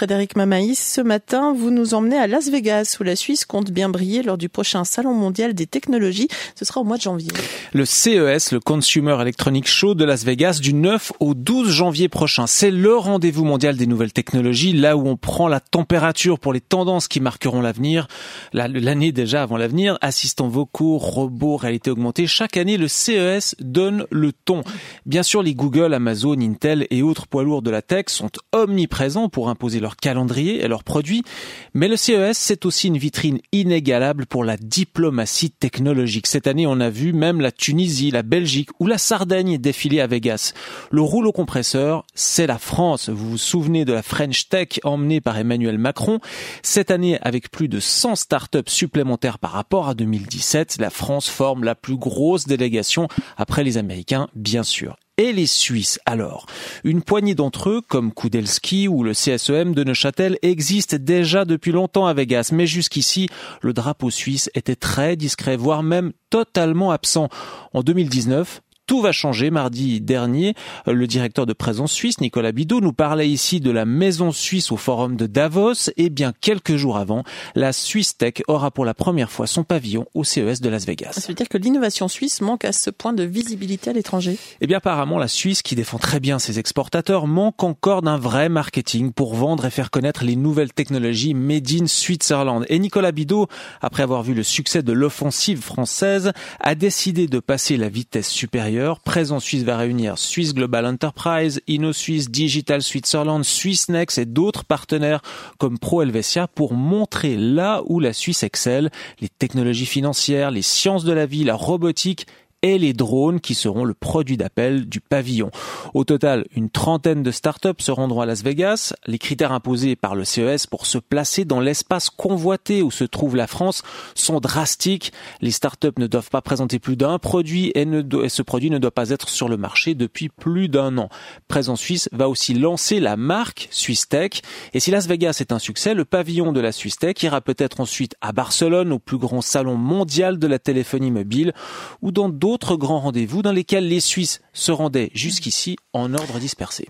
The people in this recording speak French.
Frédéric Mamaïs, ce matin, vous nous emmenez à Las Vegas, où la Suisse compte bien briller lors du prochain Salon mondial des technologies. Ce sera au mois de janvier. Le CES, le Consumer Electronic Show de Las Vegas, du 9 au 12 janvier prochain. C'est le rendez-vous mondial des nouvelles technologies, là où on prend la température pour les tendances qui marqueront l'avenir. L'année déjà avant l'avenir, assistants vocaux, robots, réalité augmentée. Chaque année, le CES donne le ton. Bien sûr, les Google, Amazon, Intel et autres poids lourds de la tech sont omniprésents pour imposer leur leur calendrier et leurs produits, mais le CES, c'est aussi une vitrine inégalable pour la diplomatie technologique. Cette année, on a vu même la Tunisie, la Belgique ou la Sardaigne défiler à Vegas. Le rouleau compresseur, c'est la France. Vous vous souvenez de la French Tech emmenée par Emmanuel Macron? Cette année, avec plus de 100 startups supplémentaires par rapport à 2017, la France forme la plus grosse délégation après les Américains, bien sûr et les Suisses. Alors, une poignée d'entre eux, comme Kudelski ou le CSEM de Neuchâtel, existent déjà depuis longtemps à Vegas, mais jusqu'ici, le drapeau suisse était très discret, voire même totalement absent. En 2019, tout va changer. Mardi dernier, le directeur de Présence Suisse, Nicolas Bidot, nous parlait ici de la maison suisse au forum de Davos. Et bien, quelques jours avant, la Swiss Tech aura pour la première fois son pavillon au CES de Las Vegas. Ça veut dire que l'innovation suisse manque à ce point de visibilité à l'étranger Eh bien, apparemment, la Suisse, qui défend très bien ses exportateurs, manque encore d'un vrai marketing pour vendre et faire connaître les nouvelles technologies made in Switzerland. Et Nicolas Bidot, après avoir vu le succès de l'offensive française, a décidé de passer la vitesse supérieure Présent Suisse va réunir Swiss Global Enterprise, InnoSuisse, Digital Switzerland, Swissnex et d'autres partenaires comme Pro Helvetia pour montrer là où la Suisse excelle, les technologies financières, les sciences de la vie, la robotique et les drones qui seront le produit d'appel du pavillon. Au total, une trentaine de startups se rendront à Las Vegas. Les critères imposés par le CES pour se placer dans l'espace convoité où se trouve la France sont drastiques. Les startups ne doivent pas présenter plus d'un produit et, ce produit ne doit pas être sur le marché depuis plus d'un an. Présent Suisse va aussi lancer la marque Swiss Tech. Et si Las Vegas est un succès, le pavillon de la Swiss Tech ira peut-être ensuite à Barcelone, au plus grand salon mondial de la téléphonie mobile, ou dans d'autres d'autres grands rendez-vous dans lesquels les Suisses se rendaient jusqu'ici en ordre dispersé.